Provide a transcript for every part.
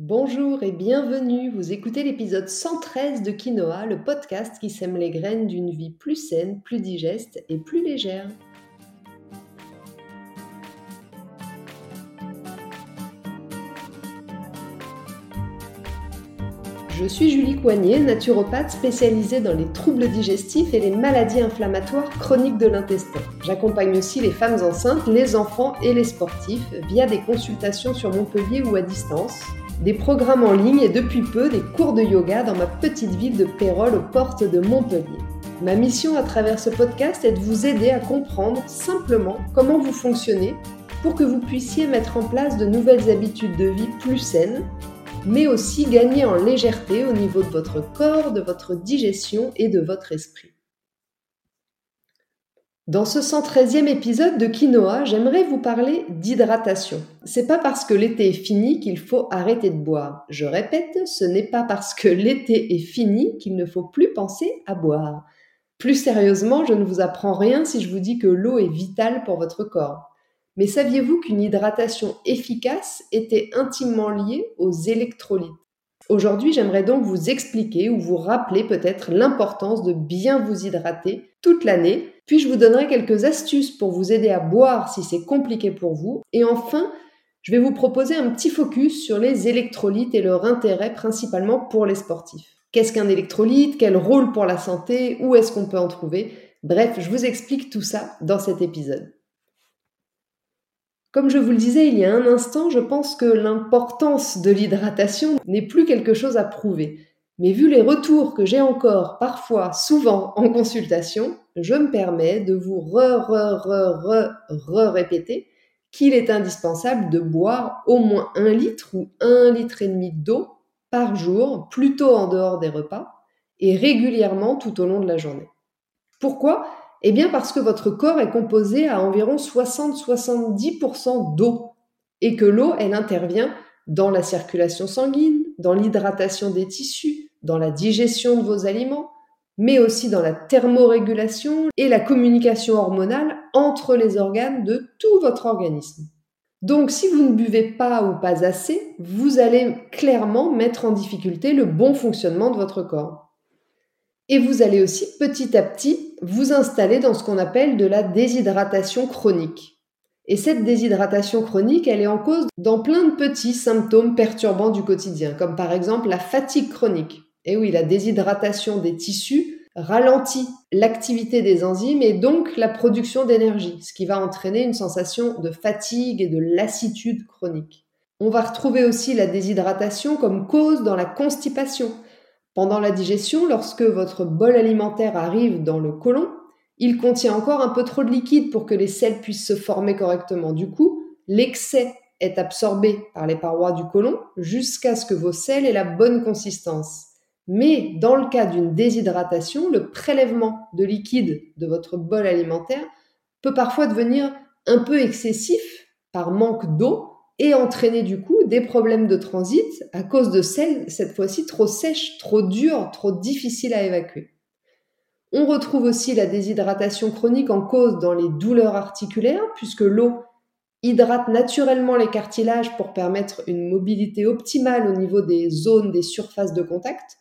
Bonjour et bienvenue, vous écoutez l'épisode 113 de Quinoa, le podcast qui sème les graines d'une vie plus saine, plus digeste et plus légère. Je suis Julie Coignet, naturopathe spécialisée dans les troubles digestifs et les maladies inflammatoires chroniques de l'intestin. J'accompagne aussi les femmes enceintes, les enfants et les sportifs via des consultations sur Montpellier ou à distance, des programmes en ligne et depuis peu des cours de yoga dans ma petite ville de Pérol aux portes de Montpellier. Ma mission à travers ce podcast est de vous aider à comprendre simplement comment vous fonctionnez pour que vous puissiez mettre en place de nouvelles habitudes de vie plus saines mais aussi gagner en légèreté au niveau de votre corps, de votre digestion et de votre esprit. Dans ce 113e épisode de Quinoa, j'aimerais vous parler d'hydratation. C'est pas parce que l'été est fini qu'il faut arrêter de boire. Je répète, ce n'est pas parce que l'été est fini qu'il ne faut plus penser à boire. Plus sérieusement, je ne vous apprends rien si je vous dis que l'eau est vitale pour votre corps. Mais saviez-vous qu'une hydratation efficace était intimement liée aux électrolytes? Aujourd'hui, j'aimerais donc vous expliquer ou vous rappeler peut-être l'importance de bien vous hydrater toute l'année, puis je vous donnerai quelques astuces pour vous aider à boire si c'est compliqué pour vous, et enfin, je vais vous proposer un petit focus sur les électrolytes et leur intérêt principalement pour les sportifs. Qu'est-ce qu'un électrolyte? Quel rôle pour la santé? Où est-ce qu'on peut en trouver? Bref, je vous explique tout ça dans cet épisode. Comme je vous le disais il y a un instant, je pense que l'importance de l'hydratation n'est plus quelque chose à prouver. Mais vu les retours que j'ai encore parfois, souvent en consultation, je me permets de vous re, re, re, re, re répéter qu'il est indispensable de boire au moins un litre ou un litre et demi d'eau par jour, plutôt en dehors des repas, et régulièrement tout au long de la journée. Pourquoi? Eh bien parce que votre corps est composé à environ 60-70% d'eau et que l'eau, elle intervient dans la circulation sanguine, dans l'hydratation des tissus, dans la digestion de vos aliments, mais aussi dans la thermorégulation et la communication hormonale entre les organes de tout votre organisme. Donc si vous ne buvez pas ou pas assez, vous allez clairement mettre en difficulté le bon fonctionnement de votre corps. Et vous allez aussi petit à petit vous installer dans ce qu'on appelle de la déshydratation chronique. Et cette déshydratation chronique, elle est en cause dans plein de petits symptômes perturbants du quotidien, comme par exemple la fatigue chronique. Et oui, la déshydratation des tissus ralentit l'activité des enzymes et donc la production d'énergie, ce qui va entraîner une sensation de fatigue et de lassitude chronique. On va retrouver aussi la déshydratation comme cause dans la constipation, pendant la digestion, lorsque votre bol alimentaire arrive dans le côlon, il contient encore un peu trop de liquide pour que les sels puissent se former correctement. Du coup, l'excès est absorbé par les parois du côlon jusqu'à ce que vos sels aient la bonne consistance. Mais dans le cas d'une déshydratation, le prélèvement de liquide de votre bol alimentaire peut parfois devenir un peu excessif par manque d'eau et entraîner du coup des problèmes de transit à cause de celles, cette fois-ci, trop sèches, trop dures, trop difficiles à évacuer. On retrouve aussi la déshydratation chronique en cause dans les douleurs articulaires, puisque l'eau hydrate naturellement les cartilages pour permettre une mobilité optimale au niveau des zones des surfaces de contact.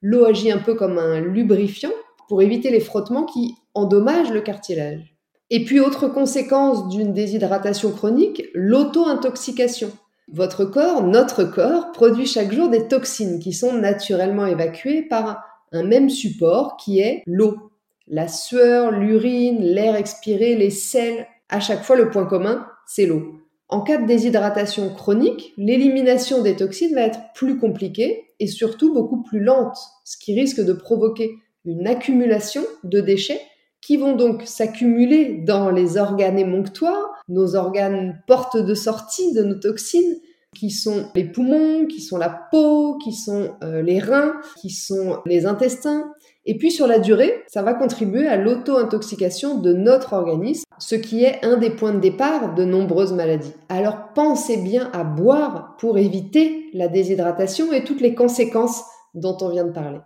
L'eau agit un peu comme un lubrifiant pour éviter les frottements qui endommagent le cartilage. Et puis, autre conséquence d'une déshydratation chronique, l'auto-intoxication. Votre corps, notre corps, produit chaque jour des toxines qui sont naturellement évacuées par un même support qui est l'eau. La sueur, l'urine, l'air expiré, les sels, à chaque fois le point commun, c'est l'eau. En cas de déshydratation chronique, l'élimination des toxines va être plus compliquée et surtout beaucoup plus lente, ce qui risque de provoquer une accumulation de déchets qui vont donc s'accumuler dans les organes émonctoires, nos organes portes de sortie de nos toxines, qui sont les poumons, qui sont la peau, qui sont euh, les reins, qui sont les intestins. Et puis sur la durée, ça va contribuer à l'auto-intoxication de notre organisme, ce qui est un des points de départ de nombreuses maladies. Alors pensez bien à boire pour éviter la déshydratation et toutes les conséquences dont on vient de parler.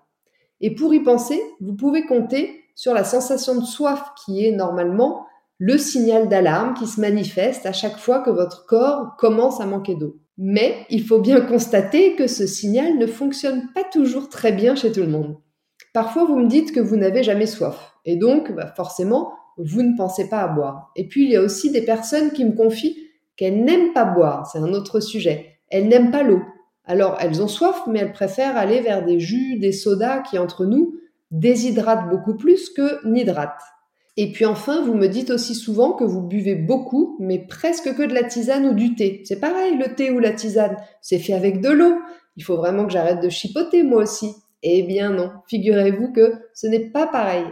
Et pour y penser, vous pouvez compter sur la sensation de soif qui est normalement le signal d'alarme qui se manifeste à chaque fois que votre corps commence à manquer d'eau. Mais il faut bien constater que ce signal ne fonctionne pas toujours très bien chez tout le monde. Parfois, vous me dites que vous n'avez jamais soif. Et donc, bah, forcément, vous ne pensez pas à boire. Et puis, il y a aussi des personnes qui me confient qu'elles n'aiment pas boire. C'est un autre sujet. Elles n'aiment pas l'eau. Alors, elles ont soif, mais elles préfèrent aller vers des jus, des sodas qui, entre nous, déshydratent beaucoup plus que n'hydratent. Et puis enfin, vous me dites aussi souvent que vous buvez beaucoup, mais presque que de la tisane ou du thé. C'est pareil, le thé ou la tisane, c'est fait avec de l'eau. Il faut vraiment que j'arrête de chipoter moi aussi. Eh bien non, figurez-vous que ce n'est pas pareil.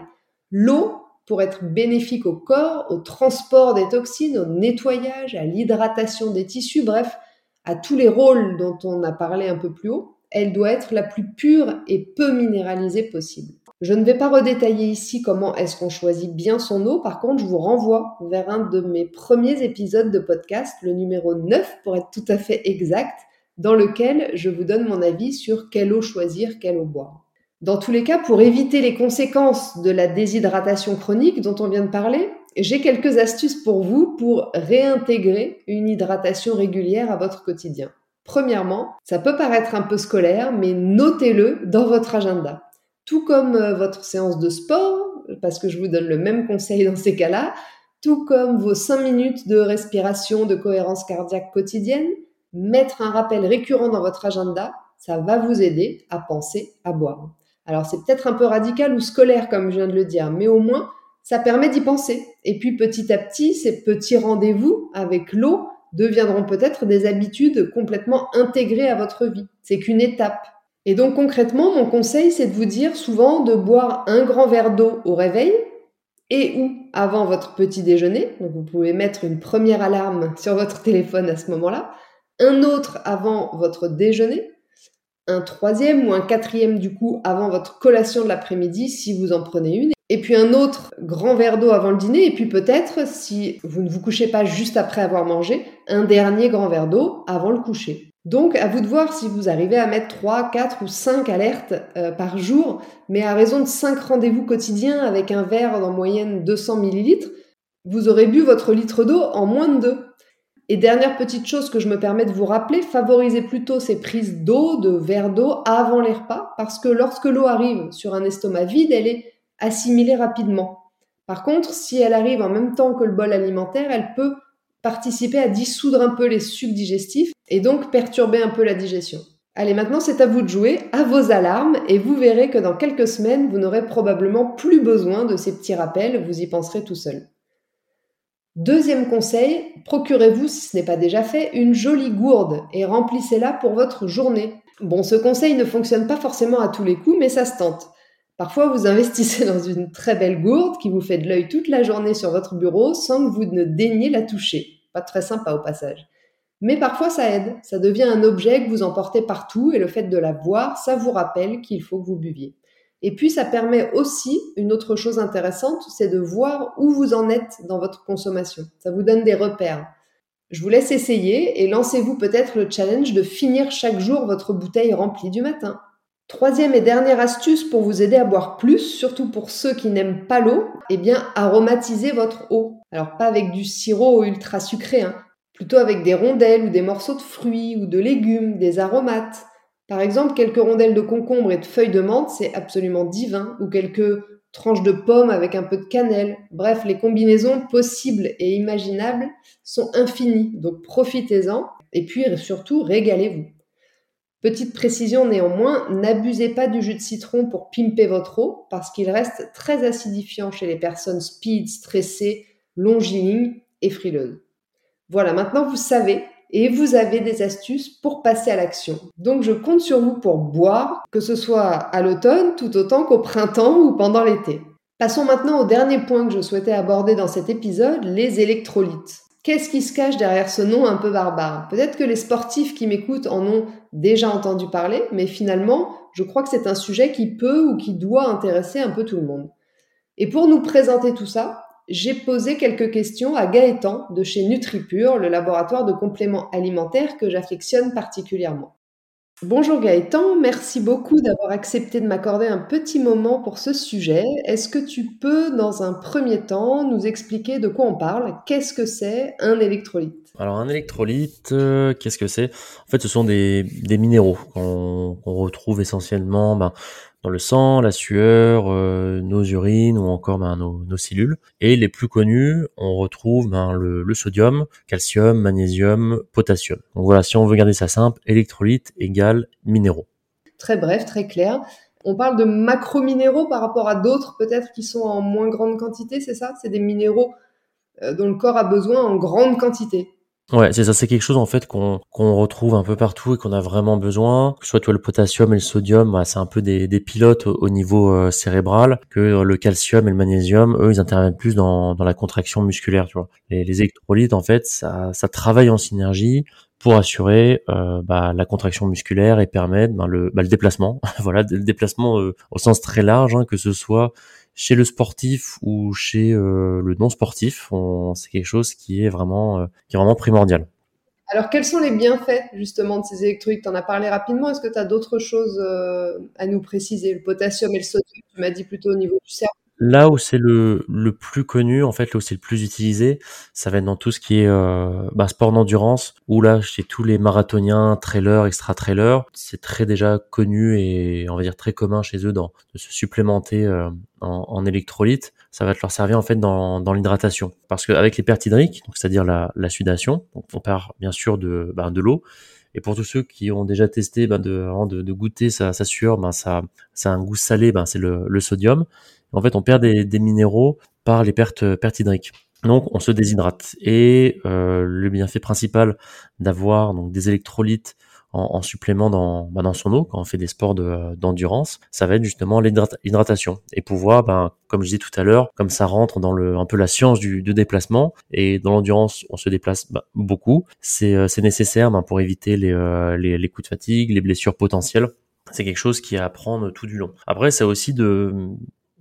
L'eau, pour être bénéfique au corps, au transport des toxines, au nettoyage, à l'hydratation des tissus, bref, à tous les rôles dont on a parlé un peu plus haut, elle doit être la plus pure et peu minéralisée possible. Je ne vais pas redétailler ici comment est-ce qu'on choisit bien son eau, par contre je vous renvoie vers un de mes premiers épisodes de podcast, le numéro 9 pour être tout à fait exact, dans lequel je vous donne mon avis sur quelle eau choisir, quelle eau boire. Dans tous les cas, pour éviter les conséquences de la déshydratation chronique dont on vient de parler, j'ai quelques astuces pour vous pour réintégrer une hydratation régulière à votre quotidien. Premièrement, ça peut paraître un peu scolaire, mais notez-le dans votre agenda tout comme euh, votre séance de sport, parce que je vous donne le même conseil dans ces cas-là, tout comme vos 5 minutes de respiration, de cohérence cardiaque quotidienne, mettre un rappel récurrent dans votre agenda, ça va vous aider à penser à boire. Alors c'est peut-être un peu radical ou scolaire comme je viens de le dire, mais au moins ça permet d'y penser. Et puis petit à petit, ces petits rendez-vous avec l'eau deviendront peut-être des habitudes complètement intégrées à votre vie. C'est qu'une étape. Et donc concrètement, mon conseil, c'est de vous dire souvent de boire un grand verre d'eau au réveil et ou avant votre petit déjeuner. Donc vous pouvez mettre une première alarme sur votre téléphone à ce moment-là, un autre avant votre déjeuner, un troisième ou un quatrième du coup avant votre collation de l'après-midi si vous en prenez une, et puis un autre grand verre d'eau avant le dîner, et puis peut-être, si vous ne vous couchez pas juste après avoir mangé, un dernier grand verre d'eau avant le coucher. Donc, à vous de voir si vous arrivez à mettre 3, 4 ou 5 alertes euh, par jour, mais à raison de 5 rendez-vous quotidiens avec un verre en moyenne 200 millilitres, vous aurez bu votre litre d'eau en moins de 2. Et dernière petite chose que je me permets de vous rappeler, favorisez plutôt ces prises d'eau, de verre d'eau avant les repas, parce que lorsque l'eau arrive sur un estomac vide, elle est assimilée rapidement. Par contre, si elle arrive en même temps que le bol alimentaire, elle peut participer à dissoudre un peu les sucs digestifs et donc perturber un peu la digestion. Allez, maintenant c'est à vous de jouer, à vos alarmes, et vous verrez que dans quelques semaines, vous n'aurez probablement plus besoin de ces petits rappels, vous y penserez tout seul. Deuxième conseil, procurez-vous, si ce n'est pas déjà fait, une jolie gourde et remplissez-la pour votre journée. Bon, ce conseil ne fonctionne pas forcément à tous les coups, mais ça se tente. Parfois, vous investissez dans une très belle gourde qui vous fait de l'œil toute la journée sur votre bureau sans que vous ne daigniez la toucher. Pas très sympa au passage. Mais parfois, ça aide. Ça devient un objet que vous emportez partout et le fait de la voir, ça vous rappelle qu'il faut que vous buviez. Et puis, ça permet aussi une autre chose intéressante, c'est de voir où vous en êtes dans votre consommation. Ça vous donne des repères. Je vous laisse essayer et lancez-vous peut-être le challenge de finir chaque jour votre bouteille remplie du matin. Troisième et dernière astuce pour vous aider à boire plus, surtout pour ceux qui n'aiment pas l'eau, eh bien aromatiser votre eau. Alors pas avec du sirop ultra sucré, hein, plutôt avec des rondelles ou des morceaux de fruits ou de légumes, des aromates. Par exemple, quelques rondelles de concombre et de feuilles de menthe, c'est absolument divin, ou quelques tranches de pommes avec un peu de cannelle. Bref, les combinaisons possibles et imaginables sont infinies, donc profitez-en et puis surtout régalez-vous. Petite précision néanmoins, n'abusez pas du jus de citron pour pimper votre eau parce qu'il reste très acidifiant chez les personnes speed, stressées, longilignes et frileuses. Voilà, maintenant vous savez et vous avez des astuces pour passer à l'action. Donc je compte sur vous pour boire, que ce soit à l'automne tout autant qu'au printemps ou pendant l'été. Passons maintenant au dernier point que je souhaitais aborder dans cet épisode, les électrolytes. Qu'est-ce qui se cache derrière ce nom un peu barbare? Peut-être que les sportifs qui m'écoutent en ont déjà entendu parler, mais finalement, je crois que c'est un sujet qui peut ou qui doit intéresser un peu tout le monde. Et pour nous présenter tout ça, j'ai posé quelques questions à Gaëtan de chez NutriPure, le laboratoire de compléments alimentaires que j'affectionne particulièrement. Bonjour Gaëtan, merci beaucoup d'avoir accepté de m'accorder un petit moment pour ce sujet. Est-ce que tu peux, dans un premier temps, nous expliquer de quoi on parle? Qu'est-ce que c'est un électrolyte? Alors un électrolyte, euh, qu'est-ce que c'est? En fait, ce sont des, minéraux qu'on qu'on retrouve essentiellement ben, dans le sang, la sueur, euh, nos urines ou encore ben, nos, nos cellules. Et les plus connus, on retrouve ben, le, sodium, calcium, magnésium, potassium. Donc voilà, si on veut garder ça simple, électrolyte égale minéraux. Très bref, très clair. On parle de macrominéraux par rapport à d'autres peut-être qui sont en moins grande quantité, c'est ça? C'est des minéraux euh, dont le corps a besoin en grande quantité. Ouais, c'est ça, c'est quelque chose en fait qu'on qu'on retrouve un peu partout et qu'on a vraiment besoin. Que ce soit toi, le potassium et le sodium, bah, c'est un peu des, des pilotes au, au niveau euh, cérébral. Que euh, le calcium et le magnésium, eux, ils interviennent plus dans, dans la contraction musculaire. Tu vois, les, les électrolytes en fait, ça, ça travaille en synergie pour assurer euh, bah, la contraction musculaire et permettre bah, le, bah, le déplacement. voilà, le déplacement euh, au sens très large, hein, que ce soit chez le sportif ou chez euh, le non sportif, c'est quelque chose qui est vraiment, euh, qui est vraiment primordial. Alors, quels sont les bienfaits justement de ces électrolytes? Tu en as parlé rapidement. Est-ce que tu as d'autres choses euh, à nous préciser? Le potassium et le sodium, tu m'as dit plutôt au niveau du cerveau. Là où c'est le, plus connu, en fait, là où c'est le plus utilisé, ça va être dans tout ce qui est euh, bah, sport d'endurance, où là, chez tous les marathoniens, trailers, extra-trailers, c'est très déjà connu et on va dire très commun chez eux dans, de se supplémenter euh, en, en électrolytes. Ça va te leur servir en fait dans, l'hydratation. Parce qu'avec les pertes hydriques, c'est-à-dire la, la sudation, on part bien sûr de, bah, de l'eau, et pour tous ceux qui ont déjà testé ben de, de, de, goûter sa, sa sueur, ben ça, ça a un goût salé, ben c'est le, le sodium. En fait, on perd des, minéraux par les pertes, pertes hydriques. Donc, on se déshydrate. Et euh, le bienfait principal d'avoir donc des électrolytes en, en supplément dans, bah, dans son eau quand on fait des sports d'endurance, ça va être justement l'hydratation et pouvoir, ben, comme je disais tout à l'heure, comme ça rentre dans le un peu la science du, du déplacement et dans l'endurance on se déplace bah, beaucoup, c'est euh, nécessaire ben, pour éviter les, euh, les, les coups de fatigue, les blessures potentielles c'est quelque chose qui est à apprendre tout du long. Après, c'est aussi de,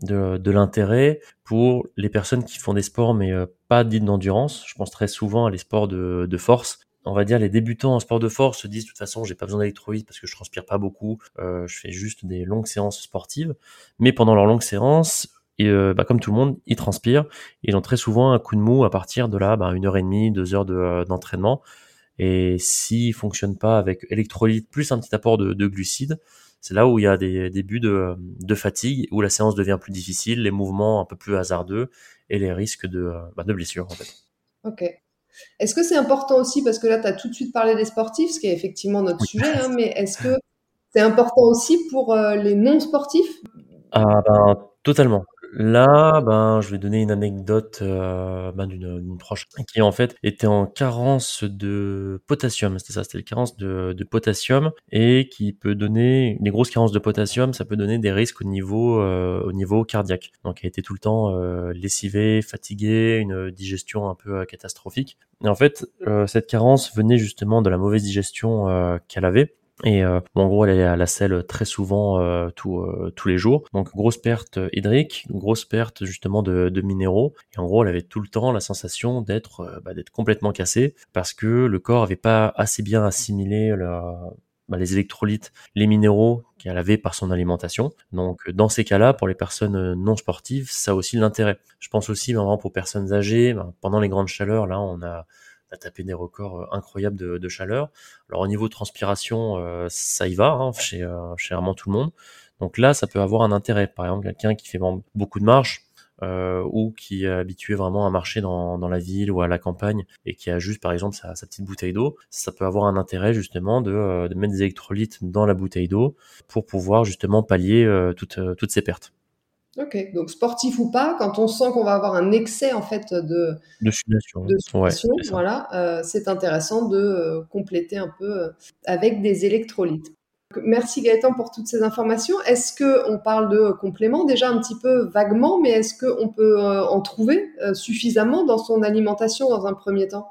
de, de l'intérêt pour les personnes qui font des sports mais euh, pas dites d'endurance. Je pense très souvent à les sports de, de force. On va dire les débutants en sport de force se disent de toute façon j'ai pas besoin d'électrolytes parce que je transpire pas beaucoup, euh, je fais juste des longues séances sportives. Mais pendant leurs longues séances, et euh, bah, comme tout le monde, ils transpirent. Ils ont très souvent un coup de mou à partir de là, bah, une heure et demie, deux heures de, d'entraînement. Et s'ils fonctionnent pas avec électrolytes plus un petit apport de, de glucides, c'est là où il y a des débuts de, de, fatigue, où la séance devient plus difficile, les mouvements un peu plus hasardeux et les risques de, bah, de blessures en fait. Ok. Est-ce que c'est important aussi, parce que là tu as tout de suite parlé des sportifs, ce qui est effectivement notre oui. sujet, hein, mais est-ce que c'est important aussi pour euh, les non-sportifs? Ah ben totalement. Là, ben, je vais donner une anecdote euh, ben, d'une proche qui en fait était en carence de potassium. C'était ça, c'était une carence de, de, potassium et qui peut donner des grosses carences de potassium. Ça peut donner des risques au niveau euh, au niveau cardiaque. Donc, elle était tout le temps euh, lessivée, fatiguée, une digestion un peu euh, catastrophique. Et en fait, euh, cette carence venait justement de la mauvaise digestion qu'elle avait et euh, bon, en gros, elle est à la selle très souvent, euh, tout, euh, tous les jours. Donc, grosse perte hydrique, grosse perte justement de, de, minéraux. Et en gros, elle avait tout le temps la sensation d'être euh, bah, d'être complètement cassée parce que le corps avait pas assez bien assimilé la, bah, les électrolytes, les minéraux qu'elle avait par son alimentation. Donc, dans ces cas-là, pour les personnes non sportives, ça a aussi l'intérêt. Je pense aussi, vraiment, pour personnes âgées, bah, pendant les grandes chaleurs, là, on a a tapé des records euh, incroyables de, chaleur. Alors au niveau de transpiration, euh, ça y va hein, chez, euh, chez vraiment tout le monde. Donc là, ça peut avoir un intérêt. Par exemple, quelqu'un qui fait beaucoup de marche euh, ou qui est habitué vraiment à marcher dans, la ville ou à la campagne et qui a juste, par exemple, sa, petite bouteille d'eau, ça peut avoir un intérêt justement de, mettre des électrolytes dans la bouteille d'eau pour pouvoir justement pallier toutes, toutes ces pertes. Ok, donc sportif ou pas, quand on sent qu'on va avoir un excès en fait de, de sudation, de sudation ouais, voilà, euh, c'est intéressant de euh, compléter un peu euh, avec des électrolytes. Merci Gaëtan pour toutes ces informations. Est-ce que on parle de compléments déjà un petit peu vaguement, mais est-ce qu'on peut en trouver suffisamment dans son alimentation dans un premier temps?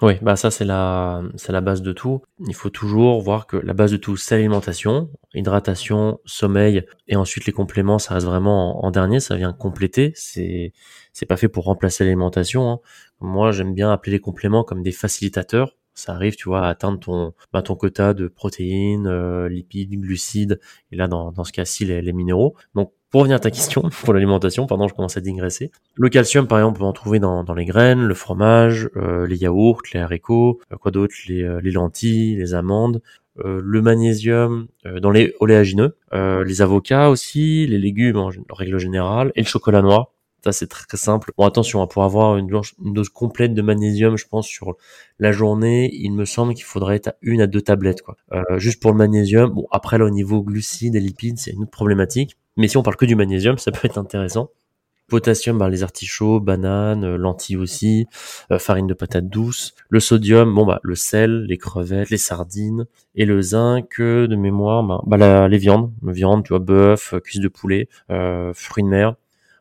Oui, bah ça c'est la c'est la base de tout. Il faut toujours voir que la base de tout c'est l'alimentation, hydratation, sommeil et ensuite les compléments ça reste vraiment en, dernier, ça vient compléter, c'est c'est pas fait pour remplacer l'alimentation. Hein. Moi, j'aime bien appeler les compléments comme des facilitateurs ça arrive, tu vois, à atteindre ton, bah, ton quota de protéines, euh, lipides, glucides, et là, dans, dans ce cas-ci, les, les minéraux. Donc, pour revenir à ta question, pour l'alimentation, pardon, je commence à digresser. Le calcium, par exemple, on peut en trouver dans, dans les graines, le fromage, euh, les yaourts, les haricots, euh, quoi d'autre, les, euh, les lentilles, les amandes, le magnésium dans les oléagineux, les avocats aussi, les légumes en, règle générale, et le chocolat noir. Ça, c'est très, très, simple. Bon, attention, hein, pour avoir une, une, dose complète de magnésium, je pense, sur la journée, il me semble qu'il faudrait être à une à deux tablettes, quoi. juste pour le magnésium. Bon, après, là, au niveau glucides et lipides, c'est une autre problématique. Mais si on parle que du magnésium, ça peut être intéressant. Potassium, ben, les artichauts, bananes, euh, lentilles aussi, euh, farine de patate douce. Le sodium, bon bah le sel, les crevettes, les sardines et le zinc euh, de mémoire, ben, bah, les viandes, viande, tu vois, bœuf, cuisse de poulet, fruits de mer.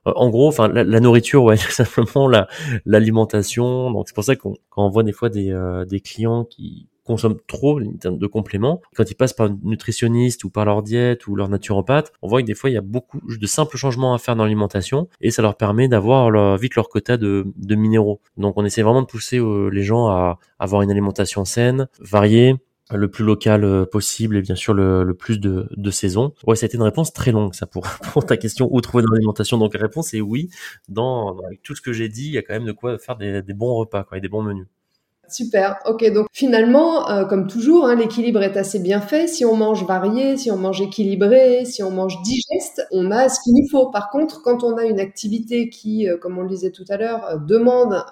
en gros, enfin la, nourriture, ouais, simplement la l'alimentation. Donc c'est pour ça qu'on quand voit des fois des, des clients qui consomment trop de compléments. Quand ils passent par nutritionniste ou par leur diète ou leur naturopathe, on voit que des fois il y a beaucoup de simples changements à faire dans l'alimentation et ça leur permet d'avoir vite leur quota de, minéraux. Donc on essaie vraiment de pousser euh, les gens à avoir une alimentation saine, variée, le plus local euh, possible et bien sûr le, plus de, de saison. Ouais, ça a été une réponse très longue ça pour, pour ta question où trouver dans l'alimentation. Donc la réponse est oui. Dans, tout ce que j'ai dit, il y a quand même de quoi faire des, des bons repas quoi, et des bons menus. Super. Ok, donc finalement, euh, comme toujours, hein, l'équilibre est assez bien fait. Si on mange varié, si on mange équilibré, si on mange digeste, on a ce qu'il nous faut. Par contre, quand on a une activité qui, euh, comme on le disait tout à l'heure, euh, demande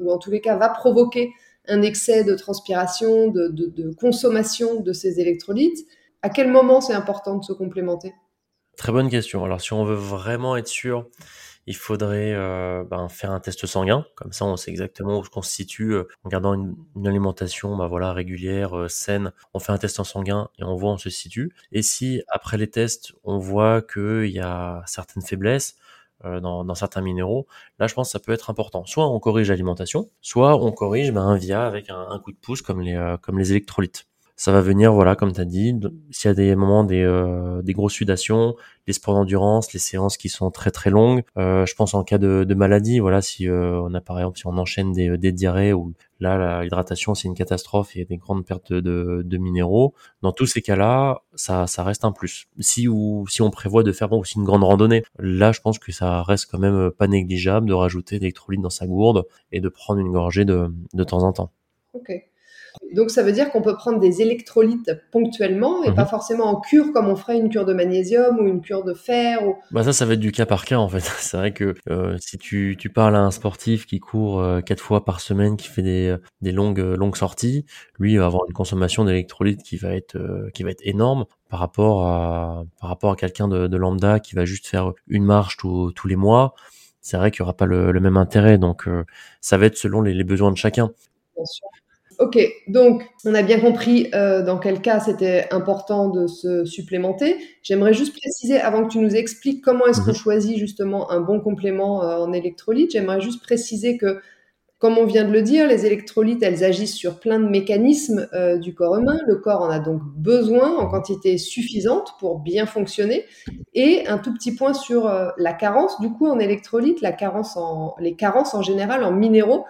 ou en tous les cas va provoquer un excès de transpiration, de, de, de consommation de ces électrolytes, à quel moment c'est important de se complémenter? Très bonne question. Alors, si on veut vraiment être sûr il faudrait euh, ben, faire un test sanguin, comme ça on sait exactement où se constitue euh, en gardant une, alimentation ben, voilà régulière, euh, saine. On fait un test en sanguin et on voit où on se situe. Et si après les tests on voit qu'il y a certaines faiblesses, dans, dans, certains minéraux, là je pense que ça peut être important. Soit on corrige l'alimentation, soit on corrige ben, via avec un, un, coup de pouce comme les, comme les électrolytes ça va venir, voilà, comme tu as dit, s'il y a des moments, des, euh, des grosses sudations, les sports d'endurance, les séances qui sont très très longues. Euh, je pense en cas de, de maladie, voilà, si euh, on a par exemple, si on enchaîne des, des diarrhées ou là l'hydratation c'est une catastrophe et des grandes pertes de, de, minéraux. Dans tous ces cas-là, ça, ça reste un plus. Si ou si on prévoit de faire aussi une grande randonnée, là je pense que ça reste quand même pas négligeable de rajouter des électrolytes dans sa gourde et de prendre une gorgée de, de temps en temps. Ok. Donc ça veut dire qu'on peut prendre des électrolytes ponctuellement et pas mhm. forcément en cure comme on ferait une cure de magnésium ou une cure de fer. Ou... Bah ça, ça va être du cas par cas en fait. C'est vrai que euh, si tu, tu parles à un sportif qui court euh, quatre fois par semaine, qui fait des, des longues longues sorties, lui il va avoir une consommation d'électrolytes qui va être euh, qui va être énorme par rapport à par rapport à quelqu'un de, de, lambda qui va juste faire une marche tous les mois. C'est vrai qu'il y aura pas le, le même intérêt, donc ça va être selon les, les besoins de chacun. Bien sûr. Ok, donc on a bien compris euh, dans quel cas c'était important de se supplémenter. J'aimerais juste préciser, avant que tu nous expliques comment est-ce qu'on mhm. choisit justement un bon complément euh, en électrolyte, j'aimerais juste préciser que, comme on vient de le dire, les électrolytes, elles agissent sur plein de mécanismes euh, du corps humain. Le corps en a donc besoin en quantité suffisante pour bien fonctionner. Et un tout petit point sur la carence, du coup, en électrolyte, la carence en, les carences en général en minéraux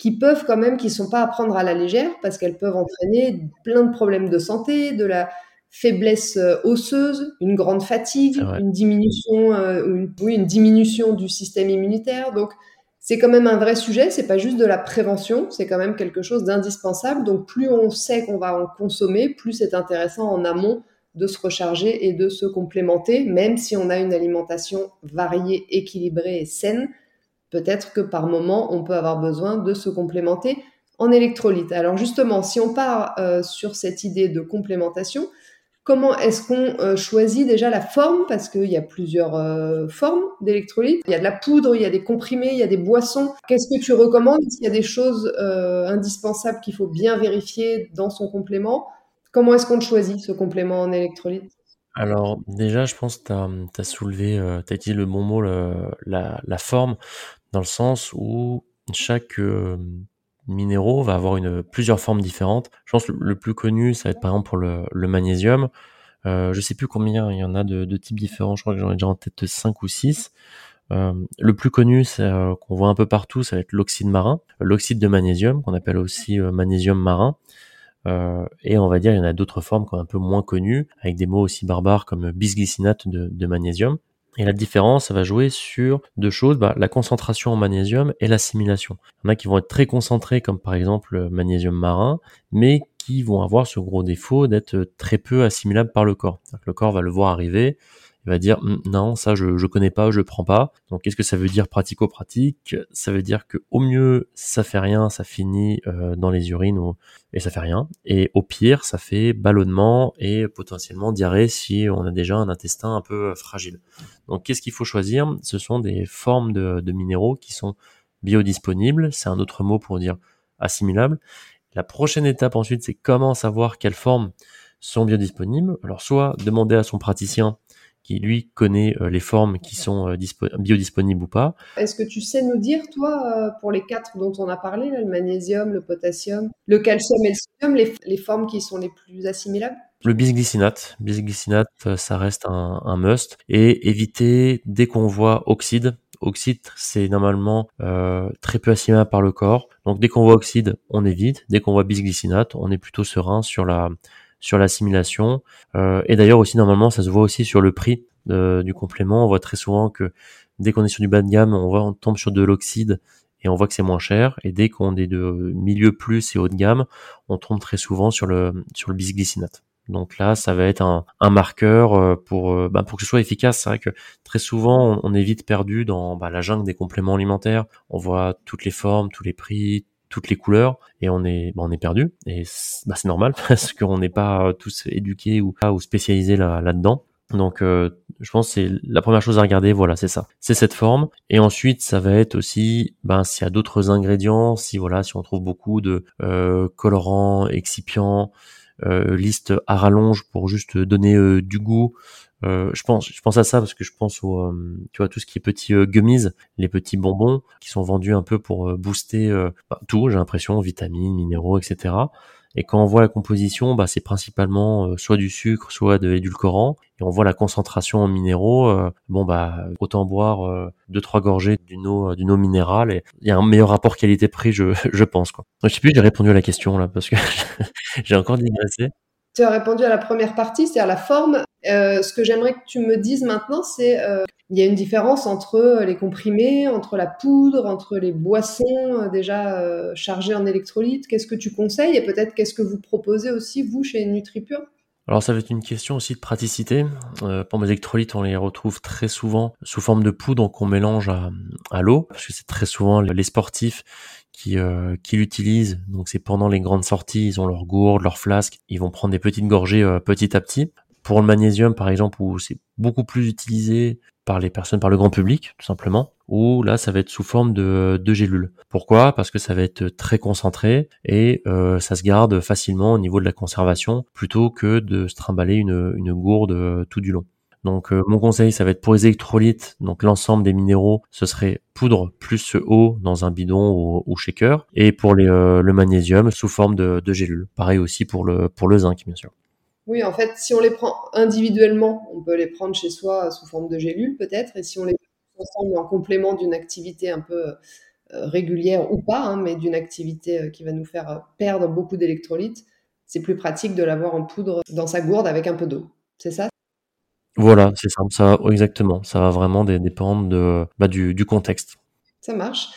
qui peuvent quand même, qui sont pas à prendre à la légère parce qu'elles peuvent entraîner plein de problèmes de santé, de la faiblesse euh, osseuse, une grande fatigue, une diminution, euh, une, oui, une diminution du système immunitaire. Donc, c'est quand même un vrai sujet. C'est pas juste de la prévention, c'est quand même quelque chose d'indispensable. Donc, plus on sait qu'on va en consommer, plus c'est intéressant en amont de se recharger et de se complémenter, même si on a une alimentation variée, équilibrée et saine peut-être que par moment, on peut avoir besoin de se complémenter en électrolytes. Alors justement, si on part euh, sur cette idée de complémentation, comment est-ce qu'on euh, choisit déjà la forme? Parce qu'il y a plusieurs euh, formes d'électrolytes. Il y a de la poudre, il y a des comprimés, il y a des boissons. Qu'est-ce que tu recommandes? S'il y a des choses indispensables qu'il faut bien vérifier dans son complément, comment est-ce qu'on choisit ce complément en électrolytes? Alors déjà, je pense que tu as, soulevé, tu as utilisé le bon mot, la forme dans le sens où chaque euh, minéraux va avoir une plusieurs formes différentes. Je pense que le plus connu, ça va être par exemple pour le, le magnésium. Euh, je sais plus combien il y en a de, types différents. Je crois que j'en ai déjà en tête 5 ou 6. le plus connu, c'est qu'on voit un peu partout, ça va être l'oxyde marin, l'oxyde de magnésium, qu'on appelle aussi magnésium marin. et on va dire, il y en a d'autres formes qui sont un peu moins connues, avec des mots aussi barbares comme bisglycinate de, de magnésium. Et la différence, ça va jouer sur deux choses, bah, la concentration en magnésium et l'assimilation. Il y en a qui vont être très concentrés, comme par exemple le magnésium marin, mais qui vont avoir ce gros défaut d'être très peu assimilables par le corps. Le corps va le voir arriver, il va dire hum, non, ça je je connais pas, je prends pas. Donc qu'est-ce que ça veut dire pratico-pratique? Ça veut dire que au mieux ça fait rien, ça finit euh, dans les urines ou, et ça fait rien. Et au pire ça fait ballonnement et potentiellement diarrhée si on a déjà un intestin un peu euh, fragile. Donc qu'est-ce qu'il faut choisir? Ce sont des formes de, de minéraux qui sont biodisponibles. C'est un autre mot pour dire assimilables. La prochaine étape ensuite, c'est comment savoir quelles formes sont biodisponibles. Alors soit demander à son praticien qui lui connaît euh, les formes qui sont euh, biodisponibles ou pas. Est-ce que tu sais nous dire, toi, euh, pour les quatre dont on a parlé, le magnésium, le potassium, le calcium et le sodium, les, formes qui sont les plus assimilables? Le bisglycinate, bisglycinate, ça reste un, must. Et éviter dès qu'on voit oxyde, oxyde c'est normalement très peu assimilable par le corps. Donc dès qu'on voit oxyde, on évite. Dès qu'on voit bisglycinate, on est plutôt serein sur la sur l'assimilation. Euh, et d'ailleurs aussi normalement ça se voit aussi sur le prix du complément. On voit très souvent que dès qu'on est sur du bas de gamme, on, voit, on tombe sur de l'oxyde et on voit que c'est moins cher. Et dès qu'on est de milieu plus et haut de gamme, on tombe très souvent sur le sur le bisglycinate. Donc là, ça va être un, un marqueur euh, pour euh, bah pour que ce soit efficace. C'est vrai que très souvent, on, est vite perdu dans bah, la jungle des compléments alimentaires. On voit toutes les formes, tous les prix, toutes les couleurs et on est bah, on est perdu. Et bah, c'est normal parce qu'on n'est pas tous éduqués ou ou spécialisés là là dedans donc euh, je pense c'est la première chose à regarder. Voilà c'est ça. C'est cette forme. Et ensuite ça va être aussi ben s'il y a d'autres ingrédients si voilà si on trouve beaucoup de euh, colorants excipients euh, liste à rallonge pour juste donner euh, du goût euh, je pense, je pense à ça parce que je pense au, euh, tu vois, tout ce qui est petits euh, gummies, les petits bonbons qui sont vendus un peu pour booster bah, tout, j'ai l'impression, vitamines, minéraux, etc. Et quand on voit la composition, bah, c'est principalement soit du sucre, soit de l'édulcorant. Et on voit la concentration en minéraux. bon, bah, autant boire deux trois gorgées d'une eau, d'une eau minérale. Et il y a un meilleur rapport qualité-prix, je, je pense. Quoi. Je sais plus, j'ai répondu à la question là parce que j'ai encore digressé. Tu as répondu à la première partie, c'est-à-dire la forme. Euh, ce que j'aimerais que tu me dises maintenant, c'est euh, il y a une différence entre les comprimés, entre la poudre, entre les boissons euh, déjà euh, chargées en électrolytes. Qu'est-ce que tu conseilles et peut-être qu'est-ce que vous proposez aussi vous chez NutriPure? Alors ça va être une question aussi de praticité. Euh, pour mes électrolytes, on les retrouve très souvent sous forme de poudre qu'on mélange à, l'eau, parce que c'est très souvent les sportifs qui, euh, l'utilisent. Donc c'est pendant les grandes sorties, ils ont leur gourde, leur flasque, ils vont prendre des petites gorgées euh, petit à petit. Pour le magnésium, par exemple, où c'est beaucoup plus utilisé par les personnes, par le grand public, tout simplement, ou là, ça va être sous forme de, de gélules. Pourquoi? Parce que ça va être très concentré et euh, ça se garde facilement au niveau de la conservation, plutôt que de se trimballer une, gourde euh, tout du long. Donc euh, mon conseil, ça va être pour les électrolytes, donc l'ensemble des minéraux, ce serait poudre plus eau dans un bidon ou, shaker, et pour le magnésium sous forme de, de gélules. Pareil aussi pour le, pour le zinc, bien sûr. Oui, en fait, si on les prend individuellement, on peut les prendre chez soi sous forme de gélules peut-être, et si on les prend ensemble en complément d'une activité un peu euh, régulière ou pas, hein, mais d'une activité qui va nous faire perdre beaucoup d'électrolytes, c'est plus pratique de l'avoir en poudre dans sa gourde avec un peu d'eau. C'est ça? Voilà, c'est ça, ça exactement. Ça va vraiment dépendre de, bah, du, du contexte. Ça marche.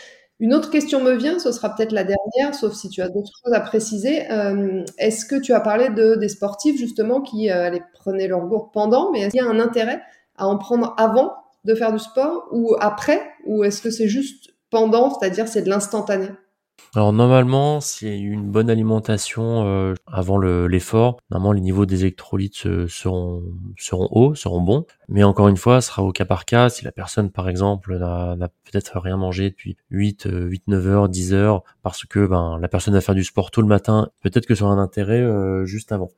Une autre question me vient, ce sera peut-être la dernière, sauf si tu as d'autres choses à préciser. Euh, est-ce que tu as parlé de, des sportifs justement qui euh, prenaient leur gourde pendant, mais est-ce qu'il y a un intérêt à en prendre avant de faire du sport ou après, ou est-ce que c'est juste pendant, c'est-à-dire c'est de l'instantané? Alors normalement, s'il y a une bonne alimentation euh, avant l'effort, normalement les niveaux des électrolytes euh, seront hauts, seront bons. Mais encore une fois, ce sera au cas par cas. Si la personne, par exemple, n'a peut-être rien mangé depuis 8, 8, 9 heures, 10 heures, parce que ben la personne va faire du sport tôt le matin, peut-être que ça aura un intérêt euh, juste avant.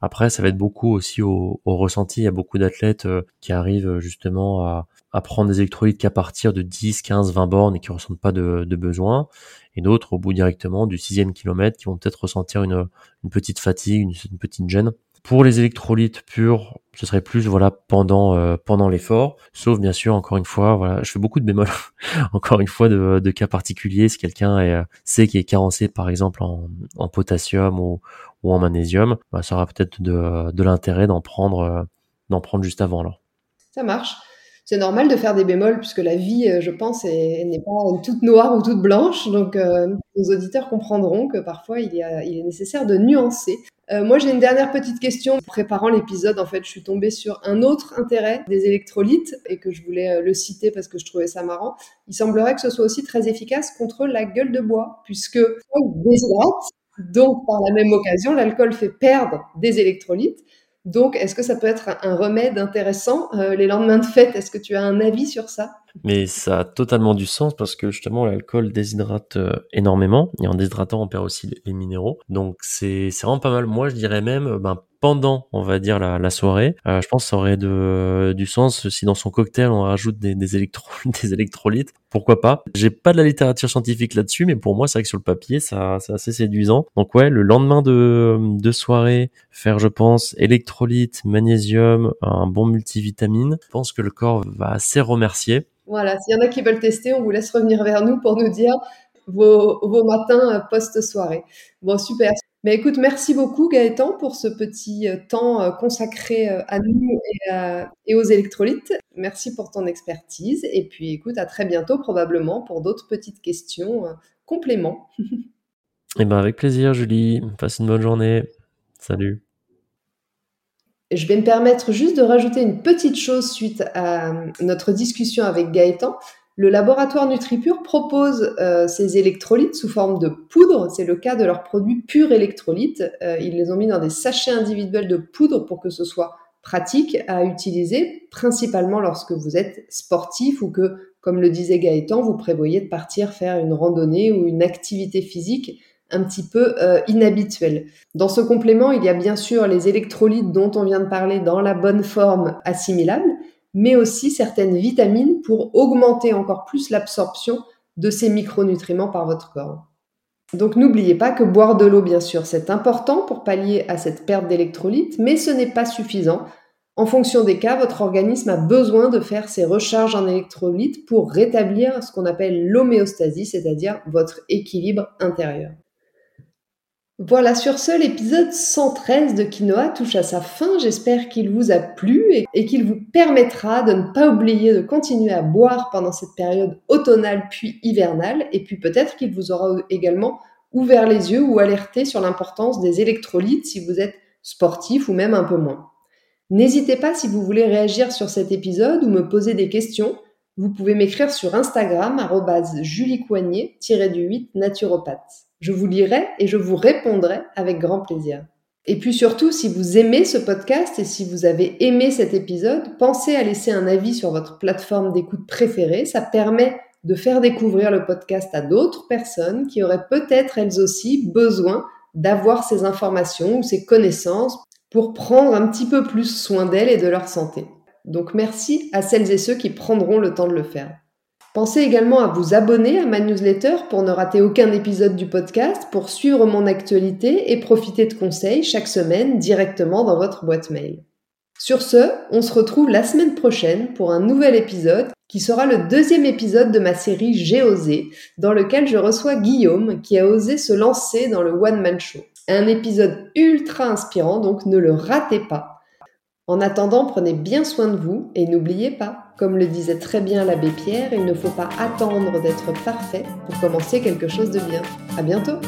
Après, ça va être beaucoup aussi au, au ressenti. Il y a beaucoup d'athlètes qui arrivent justement à, à prendre des électrolytes qu'à partir de 10, 15, 20 bornes et qui ressentent pas de, de besoin et d'autres au bout directement du sixième kilomètre qui vont peut-être ressentir une, une petite fatigue, une, petite gêne. Pour les électrolytes purs, Ce serait plus voilà pendant euh, pendant l'effort, sauf bien sûr encore une fois voilà, je fais beaucoup de bémols encore une fois de, de cas particuliers si quelqu'un est, euh, sait qu'il est carencé par exemple en, en potassium ou, ou en magnésium, bah, ça aura peut-être de, de l'intérêt d'en prendre euh, d'en prendre juste avant alors. Ça marche c'est normal de faire des bémols puisque la vie, euh, je pense, n'est pas toute noire ou toute blanche. Donc, euh, nos auditeurs comprendront que parfois il, est nécessaire de nuancer. Euh, moi, j'ai une dernière petite question. Préparant l'épisode, en fait, je suis tombée sur un autre intérêt des électrolytes et que je voulais le citer parce que je trouvais ça marrant. Il semblerait que ce soit aussi très efficace contre la gueule de bois puisque on déshydrate. Donc, par la même occasion, l'alcool fait perdre des électrolytes. Donc, est-ce que ça peut être un remède intéressant euh, les lendemains de fête? Est-ce que tu as un avis sur ça? Mais ça a totalement du sens parce que justement l'alcool déshydrate euh, énormément et en déshydratant on perd aussi les, minéraux. Donc c'est vraiment pas mal. Moi je dirais même ben pendant, on va dire, la, soirée. Euh, je pense que ça aurait du sens si dans son cocktail on rajoute des, des, électro, des électrolytes. Pourquoi pas? J'ai pas de la littérature scientifique là-dessus, mais pour moi, c'est vrai que sur le papier, ça, c'est assez séduisant. Donc ouais, le lendemain de, soirée, faire, je pense, électrolytes, magnésium, un bon multivitamine. Je pense que le corps va assez remercier. Voilà, s'il y en a qui veulent tester, on vous laisse revenir vers nous pour nous dire vos, vos matins post-soirée. Bon, super. Mais écoute, merci beaucoup Gaëtan pour ce petit euh, temps euh, consacré euh, à nous et, aux électrolytes. Merci pour ton expertise. Et puis écoute, à très bientôt probablement pour d'autres petites questions compléments. Eh ben avec plaisir Julie. Passe une bonne journée. Salut. Je vais me permettre juste de rajouter une petite chose suite à notre discussion avec Gaëtan. Le laboratoire NutriPure propose euh, ces électrolytes sous forme de poudre. C'est le cas de leurs produits purs électrolytes. Euh, ils les ont mis dans des sachets individuels de poudre pour que ce soit pratique à utiliser, principalement lorsque vous êtes sportif ou que, comme le disait Gaëtan, vous prévoyez de partir faire une randonnée ou une activité physique un petit peu euh, inhabituelle. Dans ce complément, il y a bien sûr les électrolytes dont on vient de parler dans la bonne forme assimilable, mais aussi certaines vitamines pour augmenter encore plus l'absorption de ces micronutriments par votre corps. Donc n'oubliez pas que boire de l'eau, bien sûr, c'est important pour pallier à cette perte d'électrolytes, mais ce n'est pas suffisant. En fonction des cas, votre organisme a besoin de faire ses recharges en électrolytes pour rétablir ce qu'on appelle l'homéostasie, c'est-à-dire votre équilibre intérieur. Voilà, sur ce, l'épisode 113 de Quinoa touche à sa fin. J'espère qu'il vous a plu et, qu'il vous permettra de ne pas oublier de continuer à boire pendant cette période automnale puis hivernale. Et puis peut-être qu'il vous aura également ouvert les yeux ou alerté sur l'importance des électrolytes si vous êtes sportif ou même un peu moins. N'hésitez pas si vous voulez réagir sur cet épisode ou me poser des questions. Vous pouvez m'écrire sur Instagram, juliecoignet-du-8 naturopathe. Je vous lirai et je vous répondrai avec grand plaisir. Et puis surtout, si vous aimez ce podcast et si vous avez aimé cet épisode, pensez à laisser un avis sur votre plateforme d'écoute préférée. Ça permet de faire découvrir le podcast à d'autres personnes qui auraient peut-être elles aussi besoin d'avoir ces informations ou ces connaissances pour prendre un petit peu plus soin d'elles et de leur santé. Donc merci à celles et ceux qui prendront le temps de le faire. Pensez également à vous abonner à ma newsletter pour ne rater aucun épisode du podcast, pour suivre mon actualité et profiter de conseils chaque semaine directement dans votre boîte mail. Sur ce, on se retrouve la semaine prochaine pour un nouvel épisode qui sera le deuxième épisode de ma série J'ai osé, dans lequel je reçois Guillaume qui a osé se lancer dans le One Man Show. Un épisode ultra inspirant, donc ne le ratez pas. En attendant, prenez bien soin de vous et n'oubliez pas, comme le disait très bien l'abbé Pierre, il ne faut pas attendre d'être parfait pour commencer quelque chose de bien. À bientôt!